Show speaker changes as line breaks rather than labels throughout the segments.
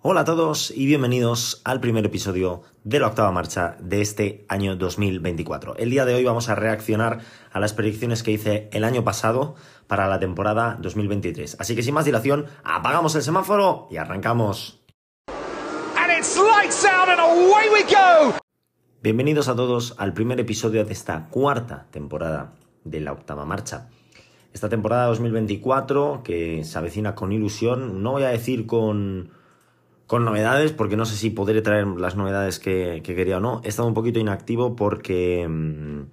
Hola a todos y bienvenidos al primer episodio de la octava marcha de este año 2024. El día de hoy vamos a reaccionar a las predicciones que hice el año pasado para la temporada 2023. Así que sin más dilación, apagamos el semáforo y arrancamos. Bienvenidos a todos al primer episodio de esta cuarta temporada de la octava marcha. Esta temporada 2024 que se avecina con ilusión, no voy a decir con con novedades, porque no sé si podré traer las novedades que, quería o no. He estado un poquito inactivo porque. Mm,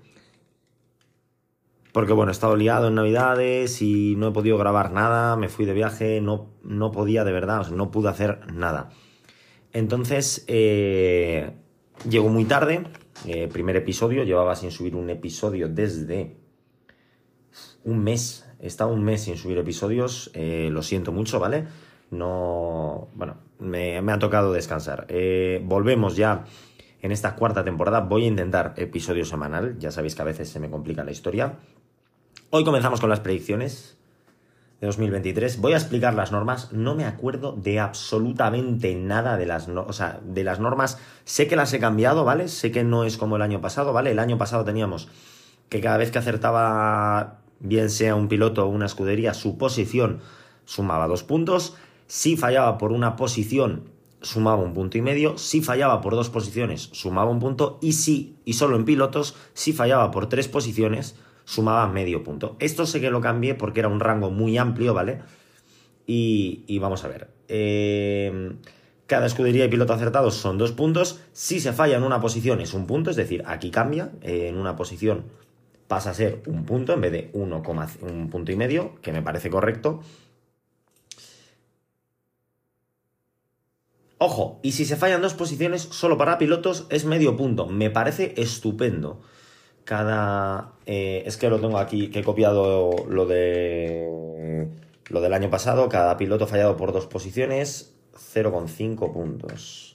porque bueno, he estado liado en Navidades y no he podido grabar nada, me fui de viaje, no, no podía de verdad, no pude hacer nada. Entonces, eh, llegó muy tarde, eh, primer episodio, llevaba sin subir un episodio desde un mes, he estado un mes sin subir episodios, eh, lo siento mucho, ¿vale? No, bueno, me, ha tocado descansar. Eh, volvemos ya en esta cuarta temporada. Voy a intentar episodio semanal. Ya sabéis que a veces se me complica la historia. Hoy comenzamos con las predicciones de 2023. Voy a explicar las normas. No me acuerdo de absolutamente nada de las, o sea, de las normas. Sé que las he cambiado, ¿vale? Sé que no es como el año pasado, ¿vale? El año pasado teníamos que cada vez que acertaba, bien sea un piloto o una escudería, su posición sumaba dos puntos. Si fallaba por una posición, sumaba un punto y medio. Si fallaba por dos posiciones, sumaba un punto. Y si, y solo en pilotos, si fallaba por tres posiciones, sumaba medio punto. Esto sé que lo cambié porque era un rango muy amplio, ¿vale? Y, vamos a ver. Eh, cada escudería y piloto acertados son dos puntos. Si se falla en una posición es un punto, es decir, aquí cambia. Eh, en una posición pasa a ser un punto en vez de 1, un punto y medio, que me parece correcto. Ojo, y si se fallan dos posiciones, solo para pilotos es medio punto. Me parece estupendo. Cada. Eh, es que lo tengo aquí, que he copiado lo de. Lo del año pasado. Cada piloto fallado por dos posiciones, 0,5 puntos.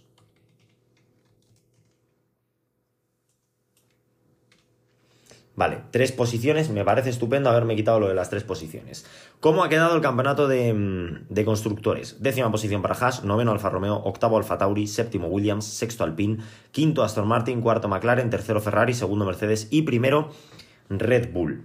Vale, tres posiciones, me parece estupendo haberme quitado lo de las tres posiciones. ¿Cómo ha quedado el campeonato de, mm, constructores? Décima posición para Haas, noveno Alfa Romeo, octavo Alfa Tauri, séptimo Williams, sexto Alpine, quinto Aston Martin, cuarto McLaren, tercero Ferrari, segundo Mercedes y primero Red Bull.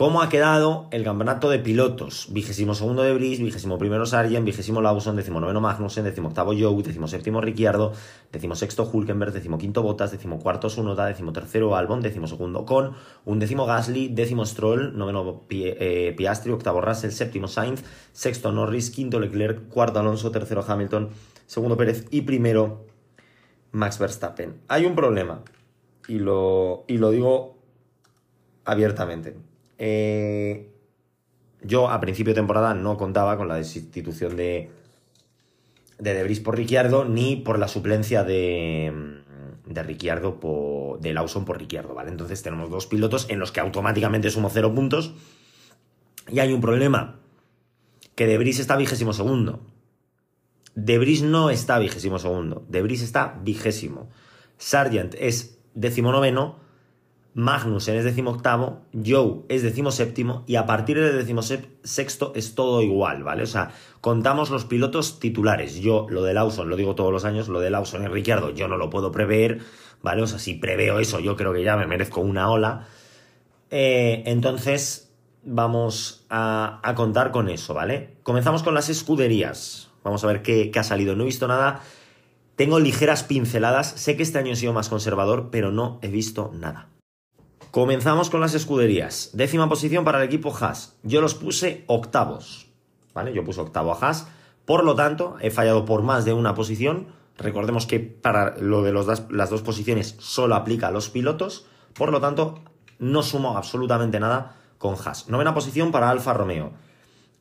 ¿Cómo ha quedado el campeonato de pilotos? Vigésimo segundo de Brice, vigésimo primero Sargent, vigésimo Lawson, décimo noveno Magnussen, décimo octavo Joe, décimo séptimo Ricciardo, décimo sexto Hulkenberg, décimo quinto Bottas, décimo cuarto Sunoda, décimo tercero Albon, décimo segundo Con, un décimo Gasly, décimo Stroll, noveno eh, Piastri, octavo Russell, séptimo Sainz, sexto Norris, quinto Leclerc, cuarto Alonso, tercero Hamilton, segundo Pérez y primero Max Verstappen. Hay un problema y lo digo abiertamente eh, yo a principio de temporada no contaba con la destitución de, de Debris por Ricciardo ni por la suplencia de, de Ricciardo por, de Lawson por Ricciardo, ¿vale? Entonces tenemos dos pilotos en los que automáticamente sumo cero puntos y hay un problema, que Debris está vigésimo segundo. Debris no está vigésimo segundo, Debris está vigésimo. Sargent es decimonoveno Magnussen es decimoctavo, Joe es decimoséptimo y a partir del decimosexto es todo igual, ¿vale? O sea, contamos los pilotos titulares. Yo lo de Lawson lo digo todos los años, lo de Lawson y Ricciardo yo no lo puedo prever, ¿vale? O sea, si preveo eso yo creo que ya me merezco una ola. Eh, entonces vamos a, contar con eso, ¿vale? Comenzamos con las escuderías. Vamos a ver qué, qué ha salido. No he visto nada. Tengo ligeras pinceladas. Sé que este año he sido más conservador, pero no he visto nada. Comenzamos con las escuderías. Décima posición para el equipo Haas. Yo los puse octavos. ¿Vale? Yo puse octavo a Haas. Por lo tanto, he fallado por más de una posición. Recordemos que para lo de las dos posiciones solo aplica a los pilotos. Por lo tanto, no sumo absolutamente nada con Haas. Novena posición para Alfa Romeo.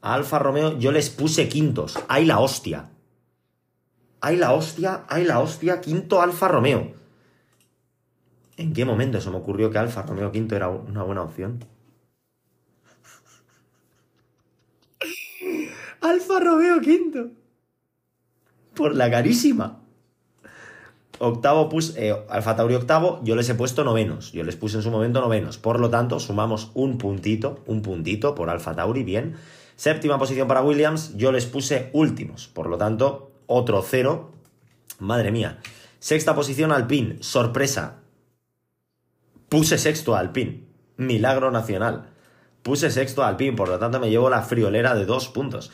A Alfa Romeo yo les puse quintos. ¡Ay la hostia! ¡Ay la hostia! ¡Ay la hostia! Quinto Alfa Romeo. ¿En qué momento se me ocurrió que Alfa Romeo V era una buena opción? Alfa Romeo V. Por la carísima. Octavo puse, eh, Alfa Tauri octavo, yo les he puesto novenos. Yo les puse en su momento novenos. Por lo tanto, sumamos un puntito, un puntito por Alfa Tauri, bien. Séptima posición para Williams, yo les puse últimos. Por lo tanto, otro cero. Madre mía. Sexta posición Alpine, sorpresa. Puse sexto a Alpine, milagro nacional. Puse sexto a Alpine, por lo tanto me llevo la friolera de dos puntos.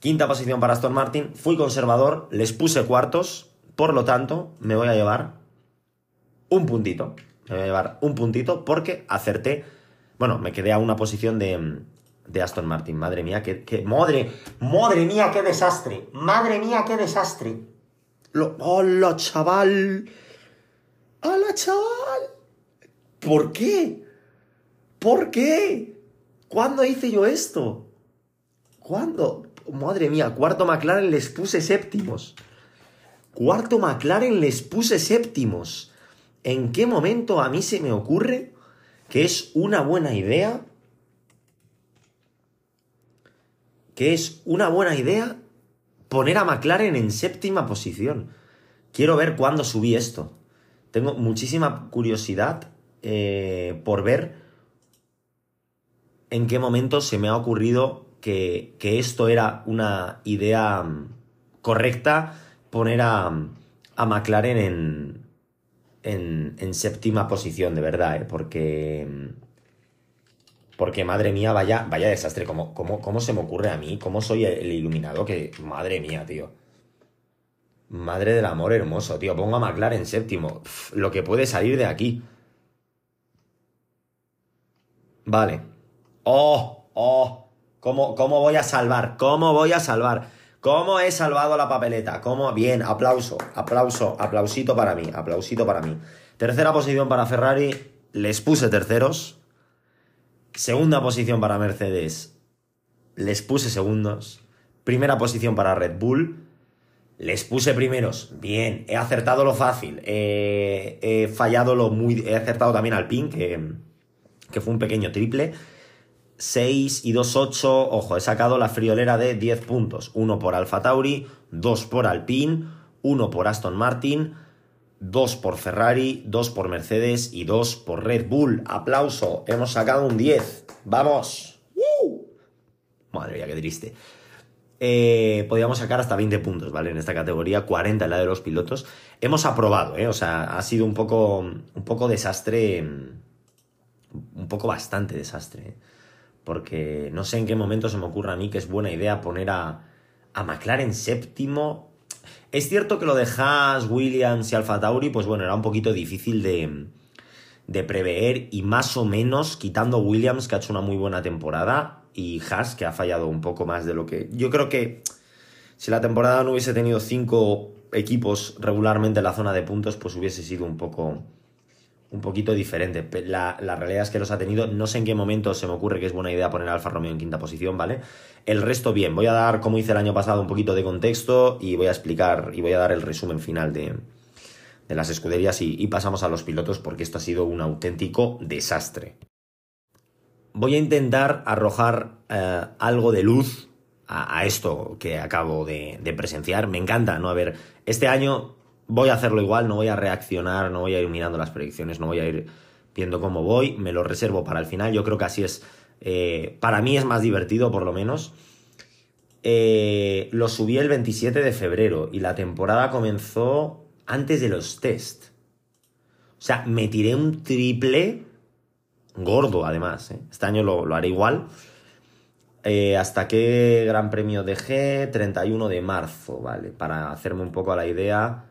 Quinta posición para Aston Martin, fui conservador, les puse cuartos, por lo tanto me voy a llevar un puntito. Me voy a llevar un puntito porque acerté. Bueno, me quedé a una posición de, de Aston Martin. Madre mía, qué, qué, Madre, madre mía, qué desastre. Madre mía, qué desastre. Lo, ¡Hola, chaval! ¡Hola, chaval! ¿Por qué? ¿Por qué? ¿Cuándo hice yo esto? ¿Cuándo? Madre mía, cuarto McLaren les puse séptimos. Cuarto McLaren les puse séptimos. ¿En qué momento a mí se me ocurre que es una buena idea? Que es una buena idea poner a McLaren en séptima posición. Quiero ver cuándo subí esto. Tengo muchísima curiosidad eh, por ver en qué momento se me ha ocurrido que, que esto era una idea mm, correcta poner a, a McLaren en, en, séptima posición, de verdad, ¿eh? porque... Mm, porque, madre mía, vaya, vaya desastre. ¿Cómo, cómo, ¿Cómo se me ocurre a mí? ¿Cómo soy el iluminado? Que, madre mía, tío. Madre del amor hermoso, tío. Pongo a McLaren séptimo. Lo que puede salir de aquí. Vale. ¡Oh! ¡Oh! ¿Cómo, ¿Cómo voy a salvar? ¿Cómo voy a salvar? ¿Cómo he salvado la papeleta? ¿Cómo? Bien, aplauso, aplauso, aplausito para mí, aplausito para mí. Tercera posición para Ferrari, les puse terceros. Segunda posición para Mercedes, les puse segundos. Primera posición para Red Bull, les puse primeros. Bien, he acertado lo fácil. Eh, he fallado lo muy. He acertado también al pin, que, que fue un pequeño triple. 6 y 2, 8. Ojo, he sacado la friolera de 10 puntos. Uno por Alfa Tauri, 2 por Alpine, 1 por Aston Martin, 2 por Ferrari, 2 por Mercedes y 2 por Red Bull. Aplauso, hemos sacado un 10. ¡Vamos! ¡Uh! Madre mía, qué triste. Eh, sacar hasta 20 puntos, ¿vale? En esta categoría, 40 en la de los pilotos. Hemos aprobado, ¿eh? O sea, ha sido un poco, un poco desastre, un poco bastante desastre, ¿eh? Porque no sé en qué momento se me ocurre a mí que es buena idea poner a, a McLaren séptimo. Es cierto que lo de Haas, Williams y Alfa Tauri, pues bueno, era un poquito difícil de, de prever y más o menos, quitando Williams, que ha hecho una muy buena temporada, y Haas, que ha fallado un poco más de lo que... Yo creo que si la temporada no hubiese tenido cinco equipos regularmente en la zona de puntos, pues hubiese sido un poco un poquito diferente. La, la, realidad es que los ha tenido. No sé en qué momento se me ocurre que es buena idea poner Alfa Romeo en quinta posición, ¿vale? El resto bien. Voy a dar, como hice el año pasado, un poquito de contexto y voy a explicar y voy a dar el resumen final de, de las escuderías y, pasamos a los pilotos porque esto ha sido un auténtico desastre. Voy a intentar arrojar eh, algo de luz a, a, esto que acabo de, de presenciar. Me encanta, ¿no? A ver, este año voy a hacerlo igual, no voy a reaccionar, no voy a ir mirando las predicciones, no voy a ir viendo cómo voy, me lo reservo para el final, yo creo que así es, eh, para mí es más divertido por lo menos. Eh, lo subí el 27 de febrero y la temporada comenzó antes de los test. O sea, me tiré un triple gordo además. ¿eh? Este año lo, haré igual. Eh, ¿Hasta qué gran premio dejé? 31 de marzo, ¿vale? Para hacerme un poco a la idea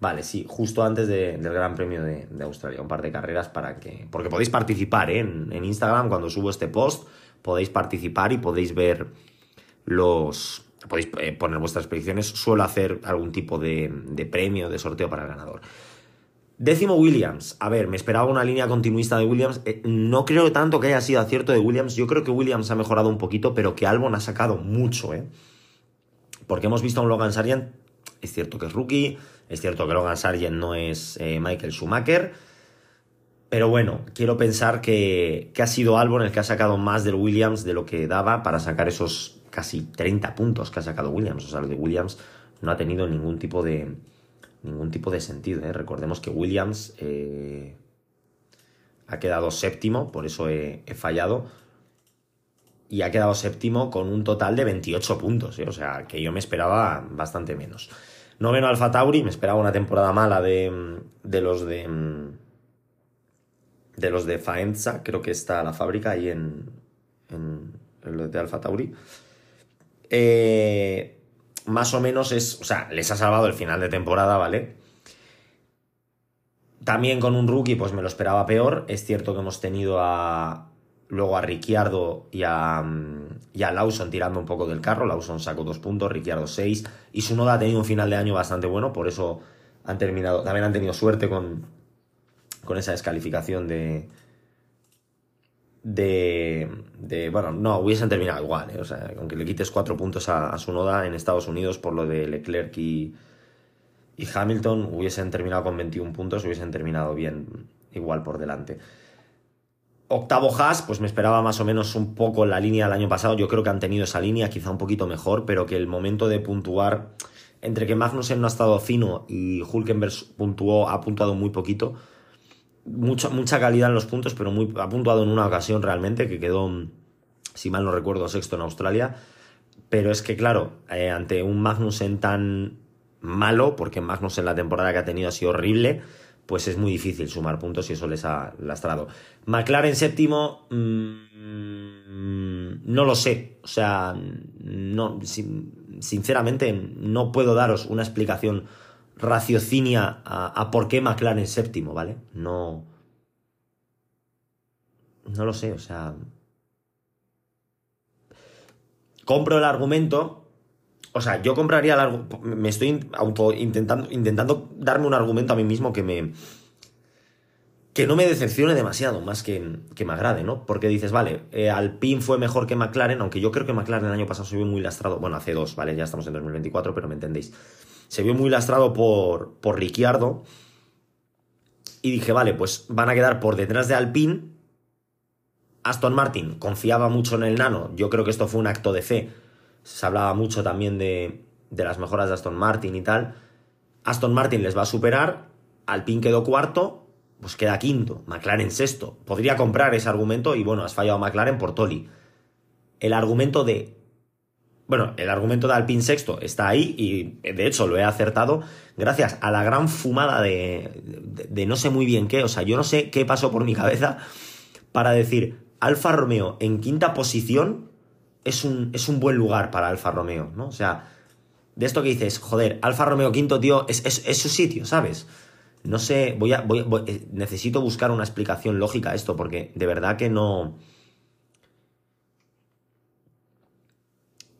Vale, sí, justo antes de, del Gran Premio de, de, Australia, un par de carreras para que... Porque podéis participar ¿eh? en, en, Instagram cuando subo este post, podéis participar y podéis ver los... Podéis eh, poner vuestras predicciones, suelo hacer algún tipo de, de premio, de sorteo para el ganador. Décimo Williams. A ver, me esperaba una línea continuista de Williams. Eh, no creo tanto que haya sido acierto de Williams. Yo creo que Williams ha mejorado un poquito, pero que Albon ha sacado mucho, ¿eh? Porque hemos visto a un Logan Sargent, es cierto que es rookie, es cierto que Logan Sargent no es eh, Michael Schumacher. Pero bueno, quiero pensar que, que, ha sido Albon el que ha sacado más del Williams de lo que daba para sacar esos casi 30 puntos que ha sacado Williams. O sea, lo de Williams no ha tenido ningún tipo de, ningún tipo de sentido. ¿eh? Recordemos que Williams eh, ha quedado séptimo, por eso he, he, fallado. Y ha quedado séptimo con un total de 28 puntos, ¿eh? o sea, que yo me esperaba bastante menos. Noveno Alfa Tauri, me esperaba una temporada mala de, de los de de los de Faenza, creo que está la fábrica ahí en, en, los de Alfa Tauri. Eh, más o menos es, o sea, les ha salvado el final de temporada, ¿vale? También con un rookie, pues me lo esperaba peor. Es cierto que hemos tenido a, luego a Ricciardo y a, y a Lawson tirando un poco del carro. Lawson sacó dos puntos, Ricciardo seis. Y su noda ha tenido un final de año bastante bueno, por eso han terminado, también han tenido suerte con, con esa descalificación de, de, de, bueno, no, hubiesen terminado igual, ¿eh? o sea, aunque le quites cuatro puntos a, su noda en Estados Unidos por lo de Leclerc y, y Hamilton, hubiesen terminado con 21 puntos, hubiesen terminado bien igual por delante. Octavo Haas, pues me esperaba más o menos un poco la línea del año pasado. Yo creo que han tenido esa línea, quizá un poquito mejor, pero que el momento de puntuar, entre que Magnussen no ha estado fino y Hulkenberg puntuó, ha puntuado muy poquito, mucha, mucha calidad en los puntos, pero muy, ha puntuado en una ocasión realmente que quedó, si mal no recuerdo, sexto en Australia. Pero es que, claro, eh, ante un Magnussen tan malo, porque Magnussen la temporada que ha tenido ha sido horrible, pues es muy difícil sumar puntos y eso les ha lastrado. McLaren séptimo, mm, no lo sé. O sea, no, sinceramente no puedo daros una explicación raciocinia a, por qué McLaren séptimo, ¿vale? No. No lo sé, o sea. Compro el argumento. O sea, yo compraría argumento. Me estoy intentando, intentando darme un argumento a mí mismo que me. Que no me decepcione demasiado, más que, que me agrade, ¿no? Porque dices, vale, eh, Alpine fue mejor que McLaren, aunque yo creo que McLaren el año pasado se vio muy lastrado. Bueno, hace dos, ¿vale? Ya estamos en 2024, pero me entendéis se vio muy lastrado por, por Ricciardo. Y dije, vale, pues van a quedar por detrás de Alpine. Aston Martin confiaba mucho en el nano. Yo creo que esto fue un acto de fe. Se hablaba mucho también de, de las mejoras de Aston Martin y tal. Aston Martin les va a superar. Alpine quedó cuarto. Pues queda quinto. McLaren sexto. Podría comprar ese argumento y bueno, has fallado McLaren por Toli. El argumento de bueno, el argumento de Alpine sexto está ahí y de hecho lo he acertado gracias a la gran fumada de, de, no sé muy bien qué. O sea, yo no sé qué pasó por mi cabeza para decir Alfa Romeo en quinta posición es un, es un buen lugar para Alfa Romeo, ¿no? O sea, de esto que dices, joder, Alfa Romeo quinto, tío, es, es, su sitio, ¿sabes? No sé, voy a, voy, eh, necesito buscar una explicación lógica a esto porque de verdad que no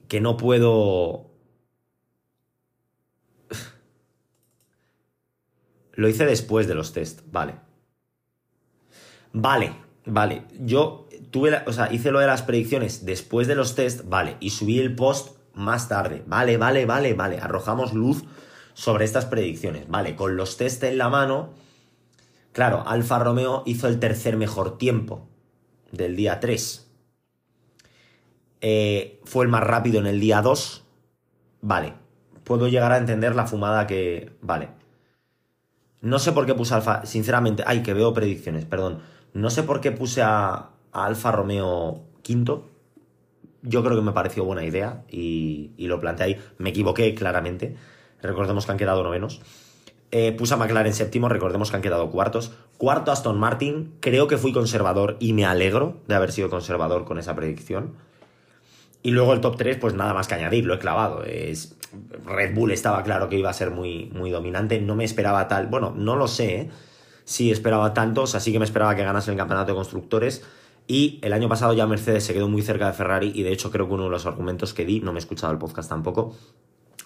que no puedo... Lo hice después de los test, vale. Vale, vale. Yo tuve, o sea, hice lo de las predicciones después de los test, vale, y subí el post más tarde. Vale, vale, vale, vale. Arrojamos luz sobre estas predicciones. Vale, con los test en la mano, claro, Alfa Romeo hizo el tercer mejor tiempo del día 3. Eh, fue el más rápido en el día 2. Vale. Puedo llegar a entender la fumada que. Vale. No sé por qué puse Alfa. Sinceramente. Ay, que veo predicciones, perdón. No sé por qué puse a, Alfa Romeo quinto. Yo creo que me pareció buena idea y, lo planteé ahí. Me equivoqué claramente. Recordemos que han quedado novenos. Eh, puse a McLaren séptimo, recordemos que han quedado cuartos. Cuarto Aston Martin, creo que fui conservador y me alegro de haber sido conservador con esa predicción. Y luego el top 3, pues nada más que añadir, lo he clavado. Es, Red Bull estaba claro que iba a ser muy, muy dominante, no me esperaba tal, bueno, no lo sé, ¿eh? Sí esperaba tantos, así que me esperaba que ganase el campeonato de constructores. Y el año pasado ya Mercedes se quedó muy cerca de Ferrari y de hecho creo que uno de los argumentos que di, no me he escuchado el podcast tampoco,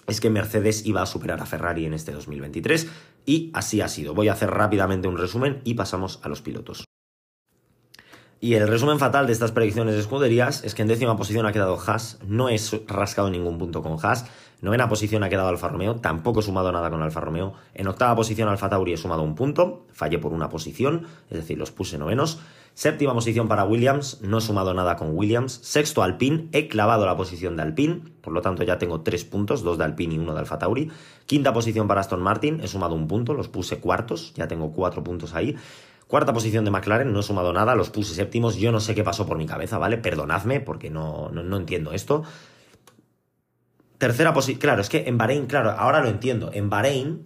es que Mercedes iba a superar a Ferrari en este 2023 y así ha sido. Voy a hacer rápidamente un resumen y pasamos a los pilotos. Y el resumen fatal de estas predicciones de escuderías es que en décima posición ha quedado Haas, no he rascado ningún punto con Haas. Novena posición ha quedado Alfa Romeo, tampoco he sumado nada con Alfa Romeo. En octava posición Alfa Tauri he sumado un punto, fallé por una posición, es decir, los puse novenos. Séptima posición para Williams, no he sumado nada con Williams. Sexto Alpine, he clavado la posición de Alpine, por lo tanto ya tengo tres puntos, dos de Alpine y uno de Alfa Tauri. Quinta posición para Aston Martin, he sumado un punto, los puse cuartos, ya tengo cuatro puntos ahí. Cuarta posición de McLaren, no he sumado nada, los puse séptimos, yo no sé qué pasó por mi cabeza, ¿vale? Perdonadme porque no, no, entiendo esto. Tercera posición, claro, es que en Bahrein, claro, ahora lo entiendo, en Bahrein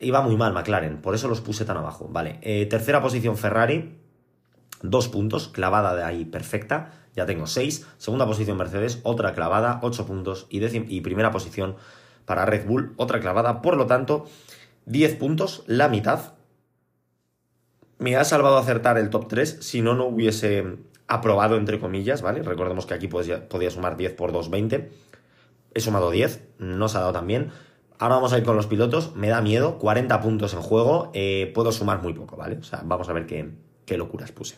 iba muy mal McLaren, por eso los puse tan abajo, ¿vale? Eh, tercera posición Ferrari, dos puntos, clavada de ahí perfecta, ya tengo seis. Segunda posición Mercedes, otra clavada, ocho puntos. Y, y primera posición para Red Bull, otra clavada. Por lo tanto, 10 puntos, la mitad. Me ha salvado acertar el top 3, si no, no hubiese aprobado, entre comillas, ¿vale? Recordemos que aquí podía, podía sumar 10 por 2, 20. He sumado 10, no se ha dado tan bien. Ahora vamos a ir con los pilotos, me da miedo, 40 puntos en juego, eh, puedo sumar muy poco, ¿vale? O sea, vamos a ver qué, qué locuras puse.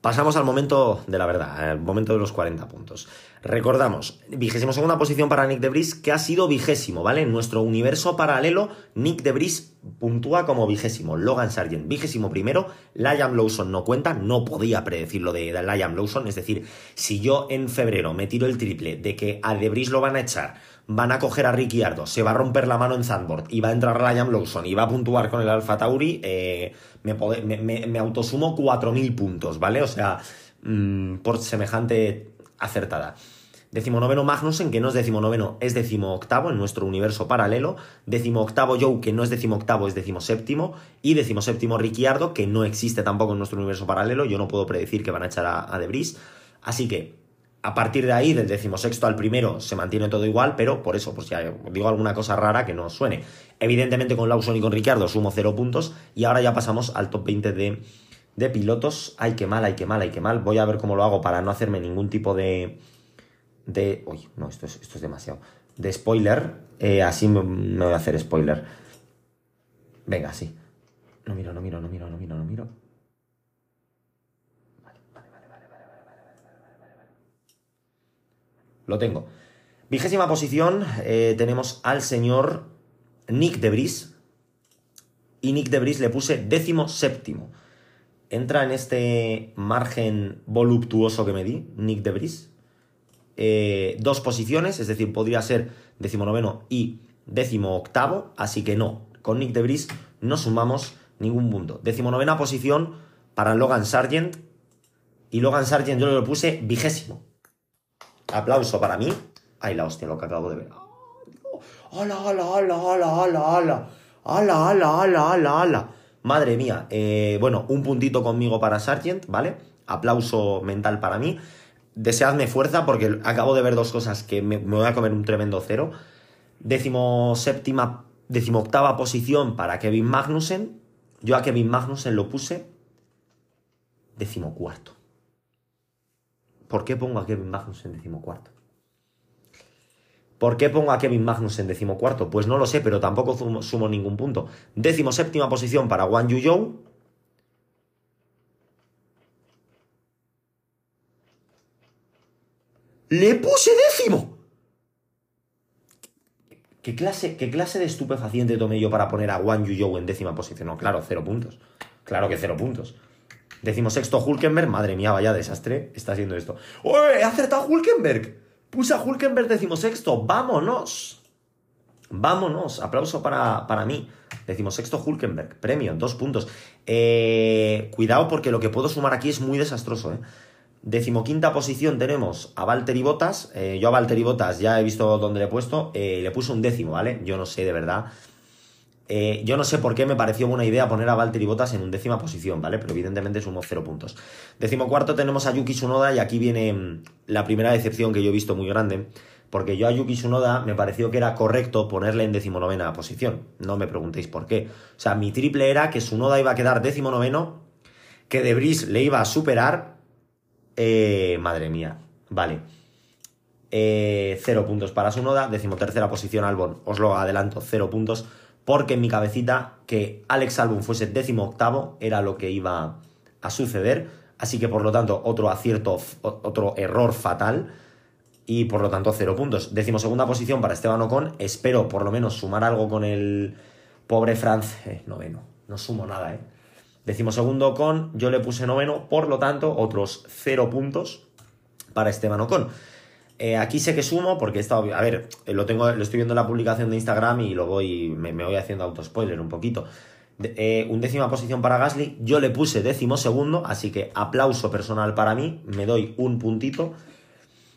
Pasamos al momento de la verdad, al momento de los 40 puntos. Recordamos, vigésimo segunda posición para Nick Debris, que ha sido vigésimo, ¿vale? En nuestro universo paralelo, Nick Debris puntúa como vigésimo. Logan Sargent, vigésimo primero. Liam Lawson no cuenta, no podía predecir lo de Liam Lawson. Es decir, si yo en febrero me tiro el triple de que a Debris lo van a echar van a coger a Ricciardo, se va a romper la mano en Zandvoort y va a entrar Ryan Lawson y va a puntuar con el Alfa Tauri, eh, me, me, autosumo 4.000 puntos, ¿vale? O sea, mm, por semejante acertada. Decimonoveno Magnussen, que no es decimonoveno, es decimoctavo en nuestro universo paralelo. Decimoctavo Joe, que no es decimoctavo, es decimoséptimo. Y decimoséptimo Ricciardo, que no existe tampoco en nuestro universo paralelo. Yo no puedo predecir que van a echar a, a Debris. Así que a partir de ahí, del decimosexto al primero, se mantiene todo igual, pero por eso, pues ya digo alguna cosa rara que no suene. Evidentemente con Lawson y con Ricciardo sumo cero puntos y ahora ya pasamos al top 20 de, de pilotos. Ay, qué mal, ay, qué mal, ay, qué mal. Voy a ver cómo lo hago para no hacerme ningún tipo de... de... Uy, no, esto es, esto es demasiado. De spoiler. Eh, así me, me voy a hacer spoiler. Venga, sí. No miro, no miro, no miro, no miro, no miro. Lo tengo. Vigésima posición, eh, tenemos al señor Nick Debris. Y Nick Debris le puse décimo séptimo. Entra en este margen voluptuoso que me di, Nick Debris. Eh, dos posiciones, es decir, podría ser noveno y décimo octavo, así que no, con Nick Debris no sumamos ningún punto. novena posición para Logan Sargent, y Logan Sargent yo le puse vigésimo. Aplauso para mí. Ay, la hostia, lo que acabo de ver. ¡Hala, hala, hala, hala, hala, hala! ¡Hala, hala, hala, hala, hala! Madre mía. Eh, bueno, un puntito conmigo para Sargent, ¿vale? Aplauso mental para mí. Deseadme fuerza porque acabo de ver dos cosas que me, voy a comer un tremendo cero. Décimo séptima, décimo octava posición para Kevin Magnussen. Yo a Kevin Magnussen lo puse décimo cuarto. ¿Por qué pongo a Kevin Magnus en decimocuarto? ¿Por qué pongo a Kevin Magnus en decimocuarto? Pues no lo sé, pero tampoco sumo, ningún punto. Décimo séptima posición para Wang Yu ¡Le puse décimo! ¿Qué clase, ¿Qué clase de estupefaciente tomé yo para poner a Wang Yu en décima posición? No, claro, cero puntos. Claro que cero puntos. Decimosexto Hulkenberg, madre mía, vaya desastre está siendo esto. ¡Oye, he acertado Hulkenberg! Puse a Hulkenberg decimosexto, vámonos. Vámonos, aplauso para, para mí. Decimosexto Hulkenberg, premio, dos puntos. Eh, cuidado porque lo que puedo sumar aquí es muy desastroso. ¿eh? Decimoquinta posición tenemos a Valtteri Bottas. Eh, yo a Valtteri Bottas ya he visto dónde le he puesto. Eh, le puse un décimo, ¿vale? Yo no sé de verdad eh, yo no sé por qué me pareció buena idea poner a Valtteri Bottas en undécima posición, ¿vale? Pero evidentemente sumo cero puntos. Décimo cuarto tenemos a Yuki Tsunoda y aquí viene mm, la primera decepción que yo he visto muy grande. Porque yo a Yuki Tsunoda me pareció que era correcto ponerle en decimonovena posición. No me preguntéis por qué. O sea, mi triple era que Tsunoda iba a quedar decimonoveno, que Debris le iba a superar. Eh, madre mía. Vale. Eh, cero puntos para Tsunoda. Decimotercera posición Albon. Os lo adelanto, cero puntos porque en mi cabecita que Alex Albon fuese décimo octavo era lo que iba a suceder, así que por lo tanto otro acierto, otro error fatal. Y por lo tanto cero puntos. Décimo segunda posición para Esteban Ocon, espero por lo menos sumar algo con el pobre Franz, eh, noveno, no sumo nada, ¿eh? Décimo segundo Ocon, yo le puse noveno, por lo tanto otros cero puntos para Esteban Ocon. Eh, aquí sé que sumo porque he estado. A ver, lo, tengo, lo estoy viendo en la publicación de Instagram y lo voy. Me, voy haciendo autospoiler un poquito. eh, un décima posición para Gasly, yo le puse décimo segundo, así que aplauso personal para mí, me doy un puntito.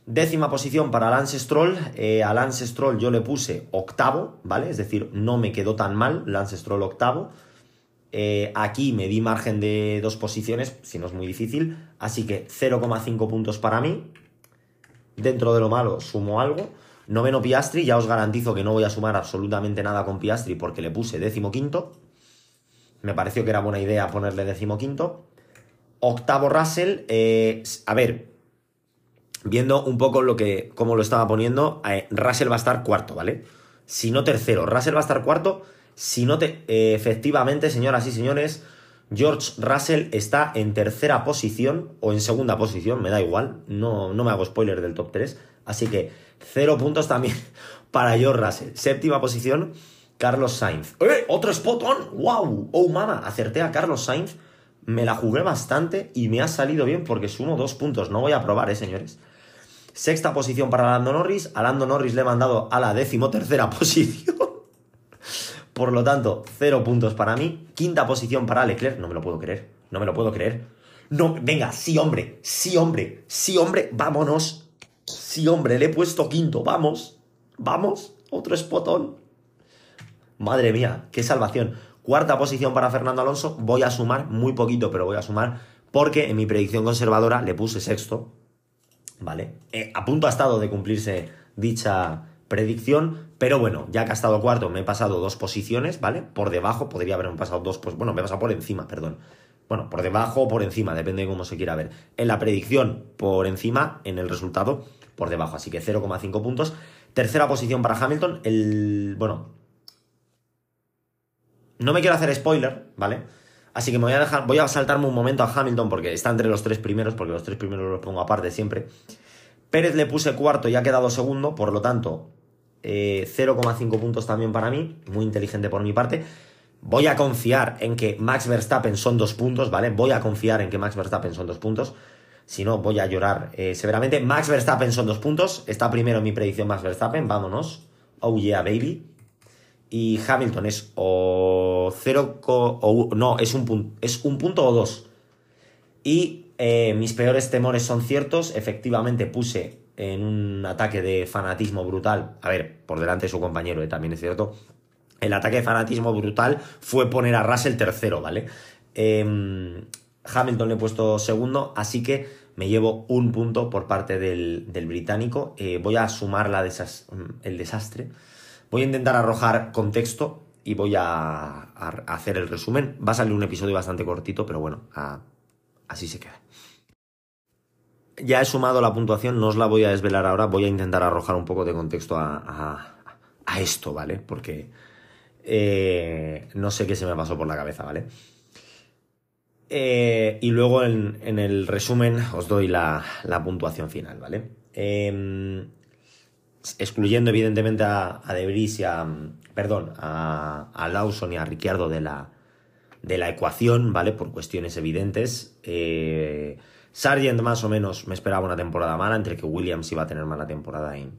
Décima posición para Lance Stroll, eh, a Lance Stroll yo le puse octavo, ¿vale? Es decir, no me quedó tan mal, Lance Stroll octavo. Eh, aquí me di margen de dos posiciones, si no es muy difícil, así que 0,5 puntos para mí. Dentro de lo malo sumo algo. Noveno Piastri, ya os garantizo que no voy a sumar absolutamente nada con Piastri porque le puse décimo quinto. Me pareció que era buena idea ponerle decimoquinto. Octavo Russell. Eh, a ver, viendo un poco lo que, cómo lo estaba poniendo, eh, Russell va a estar cuarto, ¿vale? Si no tercero. Russell va a estar cuarto. Si no te. Eh, efectivamente, señoras y señores, George Russell está en tercera posición o en segunda posición, me da igual. No, no me hago spoiler del top 3. Así que cero puntos también para George Russell. Séptima posición. Carlos Sainz. ¡Eh! ¡Otro spot on! ¡Wow! ¡Oh, mama! Acerté a Carlos Sainz. Me la jugué bastante y me ha salido bien porque sumo dos puntos. No voy a probar, ¿eh, señores? Sexta posición para Lando Norris. A Lando Norris le he mandado a la decimotercera posición. Por lo tanto, cero puntos para mí. Quinta posición para Leclerc. No me lo puedo creer. No me lo puedo creer. No, venga, sí, hombre. Sí, hombre. Sí, hombre. Vámonos. Sí, hombre. Le he puesto quinto. Vamos. Vamos. Otro spotón. Madre mía, qué salvación. Cuarta posición para Fernando Alonso. Voy a sumar muy poquito, pero voy a sumar porque en mi predicción conservadora le puse sexto. ¿Vale? Eh, a punto ha estado de cumplirse dicha predicción, pero bueno, ya que ha estado cuarto, me he pasado dos posiciones, ¿vale? Por debajo, podría haberme pasado dos, pues bueno, me he pasado por encima, perdón. Bueno, por debajo o por encima, depende de cómo se quiera ver. En la predicción, por encima, en el resultado, por debajo, así que 0,5 puntos. Tercera posición para Hamilton, el. Bueno, no me quiero hacer spoiler, ¿vale? Así que me voy a dejar, voy a saltarme un momento a Hamilton porque está entre los tres primeros, porque los tres primeros los pongo aparte siempre. Pérez le puse cuarto y ha quedado segundo, por lo tanto, 0,5 eh, puntos también para mí, muy inteligente por mi parte. Voy a confiar en que Max Verstappen son dos puntos, ¿vale? Voy a confiar en que Max Verstappen son dos puntos. Si no, voy a llorar eh, severamente. Max Verstappen son dos puntos. Está primero mi predicción Max Verstappen. Vámonos. Oh yeah, baby y Hamilton es o 0 o no, es un, es un punto o dos. Y eh, mis peores temores son ciertos, efectivamente puse en un ataque de fanatismo brutal, a ver, por delante de su compañero, eh, también es cierto, el ataque de fanatismo brutal fue poner a Russell tercero, ¿vale? Em, Hamilton le he puesto segundo, así que me llevo un punto por parte del, británico. Eh, voy a sumar la el desastre Voy a intentar arrojar contexto y voy a, hacer el resumen. Va a salir un episodio bastante cortito, pero bueno, así se queda. Ya he sumado la puntuación, no os la voy a desvelar ahora, voy a intentar arrojar un poco de contexto a, esto, ¿vale? Porque eh, no sé qué se me pasó por la cabeza, ¿vale? Eh, y luego en, el resumen os doy la, puntuación final, ¿vale? Eh, excluyendo evidentemente a, a Debris y a, perdón, a, Lawson y a Ricciardo de la, de la ecuación, ¿vale? Por cuestiones evidentes. Eh, Sargent más o menos me esperaba una temporada mala, entre que Williams iba a tener mala temporada y,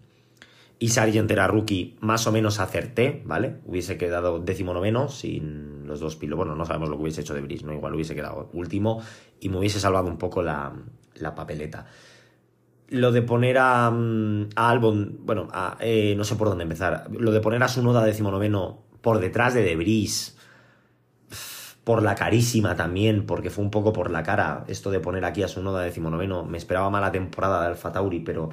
y Sargent era rookie, más o menos acerté, ¿vale? Hubiese quedado décimo noveno sin los dos pilotos. Bueno, no sabemos lo que hubiese hecho de ¿no? Igual hubiese quedado último y me hubiese salvado un poco la, la papeleta lo de poner a, mm, a Albon, bueno, eh, no sé por dónde empezar, lo de poner a su noda decimonoveno por detrás de Debris, por la carísima también, porque fue un poco por la cara esto de poner aquí a su noda decimonoveno. Me esperaba mala temporada de Alfa Tauri, pero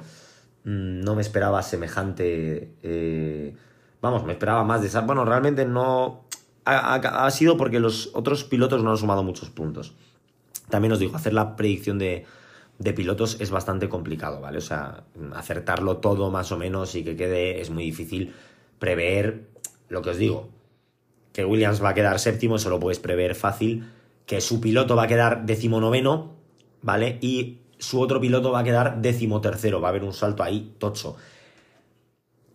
mm, no me esperaba semejante... Eh, vamos, me esperaba más de esa... Bueno, realmente no... ha sido porque los otros pilotos no han sumado muchos puntos. También os digo, hacer la predicción de de pilotos es bastante complicado, ¿vale? O sea, acertarlo todo más o menos y que quede es muy difícil prever lo que os digo. Que Williams va a quedar séptimo, eso lo puedes prever fácil. Que su piloto va a quedar decimonoveno, ¿vale? Y su otro piloto va a quedar decimotercero. Va a haber un salto ahí tocho.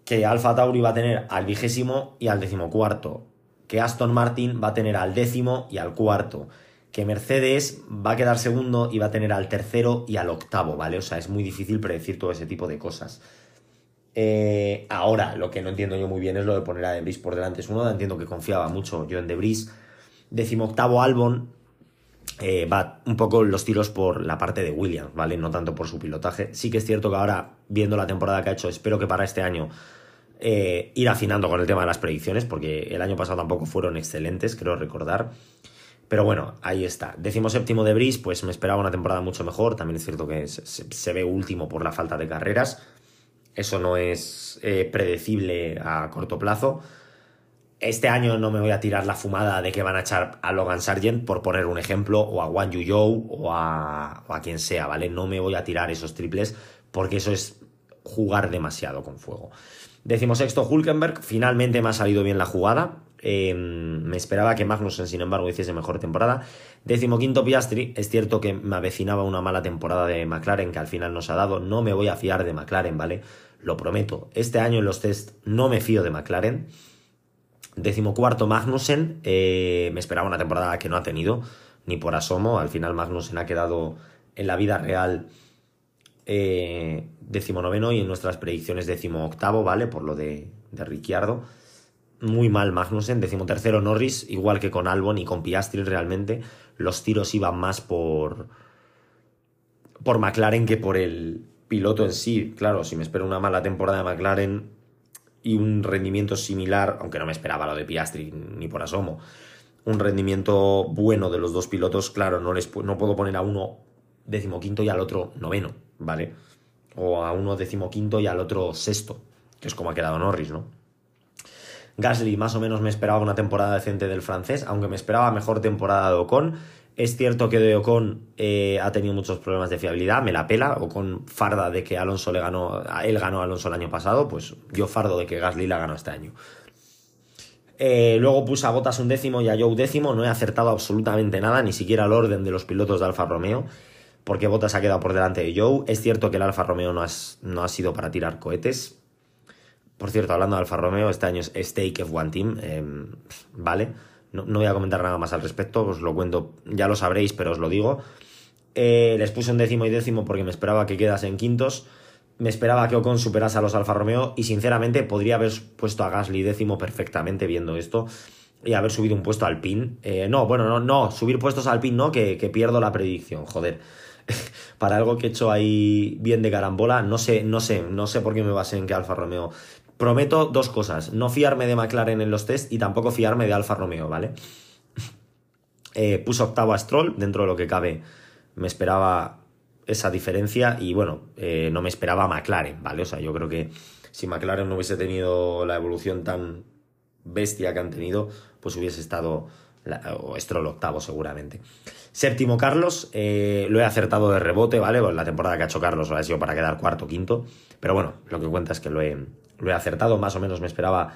Que Alfa Tauri va a tener al vigésimo y al decimocuarto. Que Aston Martin va a tener al décimo y al cuarto que Mercedes va a quedar segundo y va a tener al tercero y al octavo, ¿vale? O sea, es muy difícil predecir todo ese tipo de cosas. Eh, ahora, lo que no entiendo yo muy bien es lo de poner a Debris por delante. Es uno, entiendo que confiaba mucho yo en Debris. Decimoctavo Albon, eh, va un poco los tiros por la parte de Williams, ¿vale? No tanto por su pilotaje. Sí que es cierto que ahora, viendo la temporada que ha hecho, espero que para este año eh, ir afinando con el tema de las predicciones, porque el año pasado tampoco fueron excelentes, creo recordar. Pero bueno, ahí está. Décimo séptimo de pues me esperaba una temporada mucho mejor. También es cierto que se, ve último por la falta de carreras. Eso no es eh, predecible a corto plazo. Este año no me voy a tirar la fumada de que van a echar a Logan Sargent, por poner un ejemplo, o a Wang Yu o a, o a quien sea, ¿vale? No me voy a tirar esos triples porque eso es jugar demasiado con fuego. Decimosexto, Hulkenberg. Finalmente me ha salido bien la jugada. Em, me esperaba que Magnussen, sin embargo, hiciese mejor temporada. Decimoquinto, Piastri. Es cierto que me avecinaba una mala temporada de McLaren, que al final nos ha dado. No me voy a fiar de McLaren, ¿vale? Lo prometo. Este año en los test no me fío de McLaren. Decimocuarto Magnussen, eh, me esperaba una temporada que no ha tenido, ni por asomo. Al final Magnussen ha quedado en la vida real eh, decimonoveno y en nuestras predicciones decimoctavo, ¿vale? Por lo de, de Ricciardo. Muy mal Magnussen, decimotercero Norris, igual que con Albon y con Piastri realmente. Los tiros iban más por, por McLaren que por el piloto en sí. Claro, si me espero una mala temporada de McLaren, y un rendimiento similar, aunque no me esperaba lo de Piastri ni por asomo, un rendimiento bueno de los dos pilotos, claro, no, les, no puedo poner a uno decimoquinto y al otro noveno, ¿vale? O a uno decimoquinto y al otro sexto, que es como ha quedado Norris, ¿no? Gasly más o menos me esperaba una temporada decente del francés, aunque me esperaba mejor temporada de Ocon. Es cierto que de Ocon eh, ha tenido muchos problemas de fiabilidad, me la pela, Ocon farda de que Alonso le ganó, él ganó a Alonso el año pasado, pues yo fardo de que Gasly la ganó este año. Eh, luego puse a Botas un décimo y a Joe décimo, no he acertado absolutamente nada, ni siquiera el orden de los pilotos de Alfa Romeo, porque Botas ha quedado por delante de Joe. Es cierto que el Alfa Romeo no, no ha sido para tirar cohetes. Por cierto, hablando de Alfa Romeo, este año es Stake of One Team, em, ¿vale? No, voy a comentar nada más al respecto, os lo cuento, ya lo sabréis, pero os lo digo. Eh, les puse un décimo y décimo porque me esperaba que quedasen quintos. Me esperaba que Ocon superase a los Alfa Romeo y sinceramente podría haber puesto a Gasly décimo perfectamente viendo esto y haber subido un puesto al pin. Eh, no, bueno, no, no, subir puestos al pin no, que, que pierdo la predicción, joder. Para algo que he hecho ahí bien de carambola, no sé, no sé, no sé por qué me basé en que Alfa Romeo Prometo dos cosas, no fiarme de McLaren en los test y tampoco fiarme de Alfa Romeo, ¿vale? Eh, puse octavo a Stroll, dentro de lo que cabe me esperaba esa diferencia y bueno, eh, no me esperaba McLaren, ¿vale? O sea, yo creo que si McLaren no hubiese tenido la evolución tan bestia que han tenido, pues hubiese estado Stroll octavo seguramente. Séptimo Carlos, eh, lo he acertado de rebote, ¿vale? Pues la temporada que ha hecho Carlos ha sido para quedar cuarto quinto, pero bueno, lo que cuenta es que lo he, lo he acertado, más o menos me esperaba.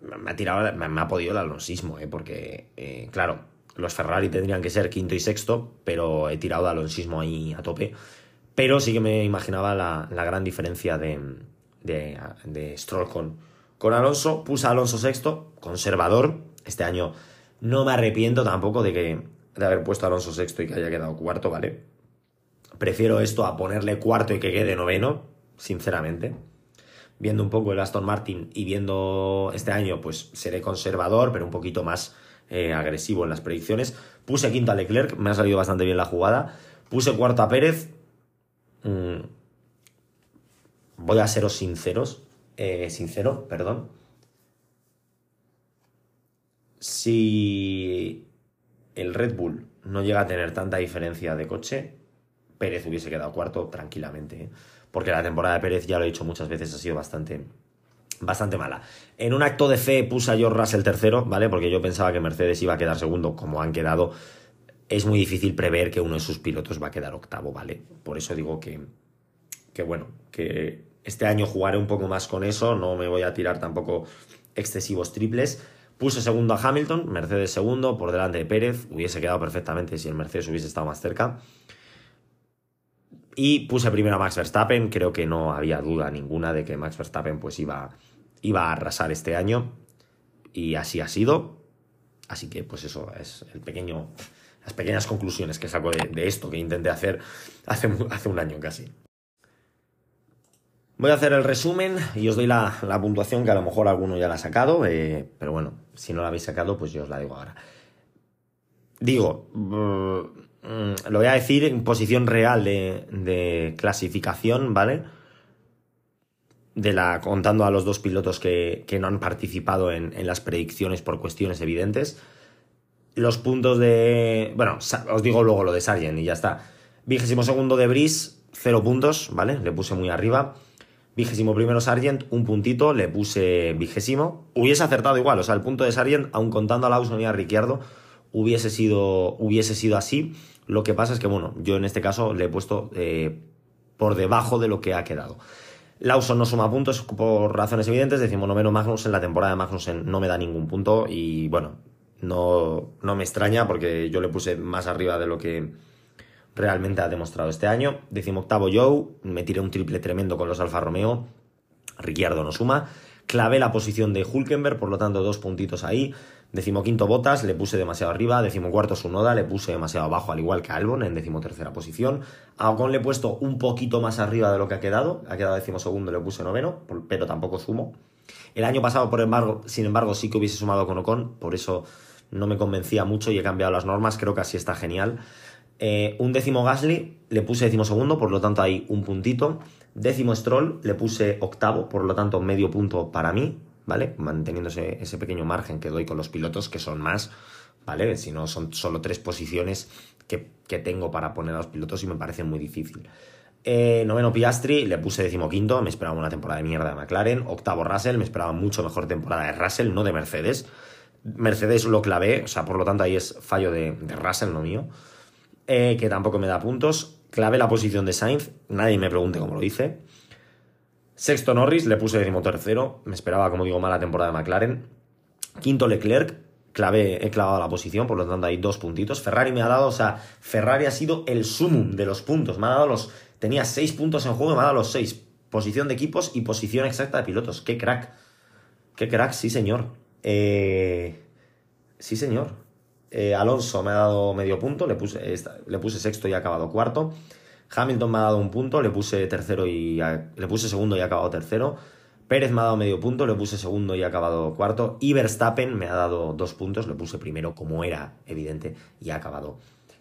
Me ha tirado, me, ha podido el alonsismo, ¿eh? porque, eh, claro, los Ferrari tendrían que ser quinto y sexto, pero he tirado de alonsismo ahí a tope. Pero sí que me imaginaba la, gran diferencia de, de, de Stroll con, con Alonso. Puse a Alonso sexto, conservador. Este año no me arrepiento tampoco de, que, de haber puesto a Alonso sexto y que haya quedado cuarto, ¿vale? Prefiero esto a ponerle cuarto y que quede noveno, sinceramente. Viendo un poco el Aston Martin y viendo este año, pues seré conservador, pero un poquito más eh, agresivo en las predicciones. Puse quinto a Leclerc, me ha salido bastante bien la jugada. Puse cuarto a Pérez. Mm, voy a seros sinceros. Eh, sincero, perdón. Si el Red Bull no llega a tener tanta diferencia de coche, Pérez hubiese quedado cuarto tranquilamente. ¿eh? Porque la temporada de Pérez, ya lo he dicho muchas veces, ha sido bastante, bastante mala. En un acto de fe puse a George Russell tercero, ¿vale? Porque yo pensaba que Mercedes iba a quedar segundo, como han quedado. Es muy difícil prever que uno de sus pilotos va a quedar octavo, ¿vale? Por eso digo que, que bueno, que este año jugaré un poco más con eso, no me voy a tirar tampoco excesivos triples. Puse segundo a Hamilton, Mercedes segundo, por delante de Pérez, hubiese quedado perfectamente si el Mercedes hubiese estado más cerca. Y puse primero a Max Verstappen, creo que no había duda ninguna de que Max Verstappen pues iba, iba a arrasar este año. Y así ha sido. Así que pues eso es el pequeño, las pequeñas conclusiones que saco de, esto que intenté hacer hace, hace un año casi. Voy a hacer el resumen y os doy la, puntuación que a lo mejor alguno ya la ha sacado, eh, pero bueno, si no la habéis sacado, pues yo os la digo ahora. Digo, mm, lo voy a decir en posición real de, clasificación, ¿vale? De la, contando a los dos pilotos que, no han participado en, las predicciones por cuestiones evidentes. Los puntos de. Bueno, os digo luego lo de Sargent y ya está. Vigésimo segundo de Brice, cero puntos, ¿vale? Le puse muy arriba. Vigésimo primero Sargent, un puntito, le puse vigésimo. Hubiese acertado igual, o sea, el punto de Sargent, aun contando a Lawson y a Ricciardo, hubiese sido, hubiese sido así. Lo que pasa es que, bueno, yo en este caso le he puesto eh, por debajo de lo que ha quedado. Lawson no suma puntos por razones evidentes, decimos noveno Magnussen, la temporada de Magnussen no me da ningún punto y bueno, no, no me extraña porque yo le puse más arriba de lo que realmente ha demostrado este año. octavo Joe, me tiré un triple tremendo con los Alfa Romeo, Ricciardo no suma. Clavé la posición de Hulkenberg, por lo tanto dos puntitos ahí. Decimoquinto Botas, le puse demasiado arriba. Decimocuarto Sunoda, le puse demasiado abajo, al igual que Albon en decimotercera posición. A Ocon le he puesto un poquito más arriba de lo que ha quedado. Ha quedado decimosegundo, le puse noveno, pero tampoco sumo. El año pasado, por embargo, sin embargo, sí que hubiese sumado con Ocon, por eso no me convencía mucho y he cambiado las normas. Creo que así está genial. Eh, un décimo Gasly, le puse décimo segundo, por lo tanto hay un puntito. Décimo Stroll, le puse octavo, por lo tanto medio punto para mí, ¿vale? Manteniéndose ese pequeño margen que doy con los pilotos, que son más, ¿vale? Si no, son solo tres posiciones que, tengo para poner a los pilotos y me parece muy difícil. Eh, noveno Piastri, le puse decimoquinto, me esperaba una temporada de mierda de McLaren. Octavo Russell, me esperaba mucho mejor temporada de Russell, no de Mercedes. Mercedes lo clavé, o sea, por lo tanto ahí es fallo de, de Russell, no mío. Eh, que tampoco me da puntos. Clave la posición de Sainz, nadie me pregunte cómo lo hice. Sexto Norris, le puse tercero, me esperaba, como digo, mala temporada de McLaren. Quinto Leclerc, clave, he clavado la posición, por lo tanto hay dos puntitos. Ferrari me ha dado, o sea, Ferrari ha sido el sumum de los puntos, me ha dado los, tenía seis puntos en juego, me ha dado los seis. Posición de equipos y posición exacta de pilotos, qué crack. Qué crack, sí señor. Eh... Sí señor. Eh, Alonso me ha dado medio punto, le puse, le puse sexto y ha acabado cuarto. Hamilton me ha dado un punto, le puse tercero y le puse segundo y ha acabado tercero. Pérez me ha dado medio punto, le puse segundo y ha acabado cuarto. Y Verstappen me ha dado dos puntos, le puse primero como era evidente y ha acabado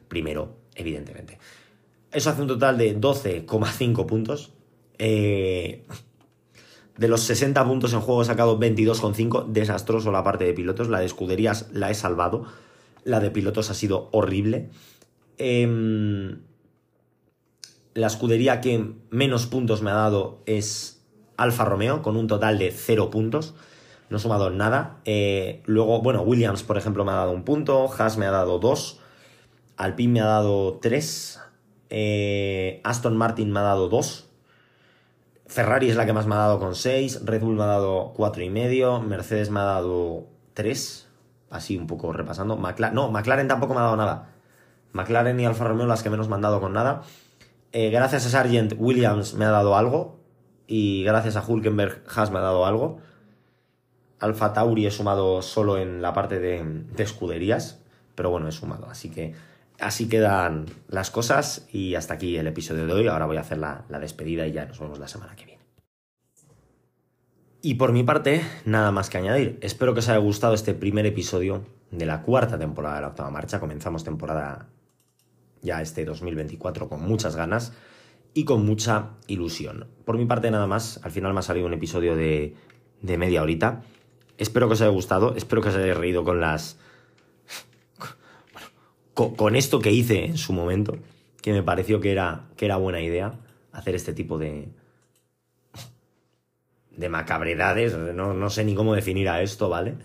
primero, evidentemente. Eso hace un total de 12,5 puntos. Eh, de los 60 puntos en juego he sacado 22,5. Desastroso la parte de pilotos. La de escuderías la he salvado la de pilotos ha sido horrible. Em, la escudería que menos puntos me ha dado es Alfa Romeo, con un total de 0 puntos. No he sumado nada. Eh, luego, bueno, Williams, por ejemplo, me ha dado un punto. Haas me ha dado 2. Alpine me ha dado 3. Eh, Aston Martin me ha dado 2. Ferrari es la que más me ha dado con 6. Red Bull me ha dado 4,5. Mercedes me ha dado 3 así un poco repasando. no, McLaren tampoco me ha dado nada. McLaren y Alfa Romeo las que menos me han dado con nada. Eh, gracias a Sargent, Williams me ha dado algo. Y gracias a Hulkenberg, Haas me ha dado algo. Alfa Tauri he sumado solo en la parte de, escuderías. Pero bueno, he sumado. Así que así quedan las cosas. Y hasta aquí el episodio de hoy. Ahora voy a hacer la despedida y ya nos vemos la semana que viene. Y por mi parte, nada más que añadir. Espero que os haya gustado este primer episodio de la cuarta temporada de la octava marcha. Comenzamos temporada ya este 2024 con muchas ganas y con mucha ilusión. Por mi parte, nada más. Al final me ha salido un episodio de, media horita. Espero que os haya gustado. Espero que os hayáis reído con las. con, esto que hice en su momento. Que me pareció que era, que era buena idea hacer este tipo de, de macabredades, no, sé ni cómo definir a esto, ¿vale?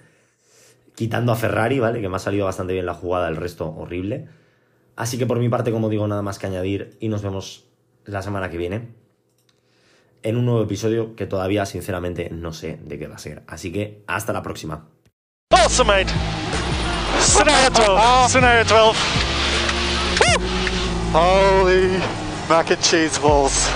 Quitando a Ferrari, ¿vale? Que me ha salido bastante bien la jugada, el resto horrible. Así que por mi parte, como digo, nada más que añadir y nos vemos la semana que viene en un nuevo episodio que todavía sinceramente no sé de qué va a ser. Así que hasta la próxima. Awesome, Scenario 12. Scenario 12. Holy mac and cheese balls.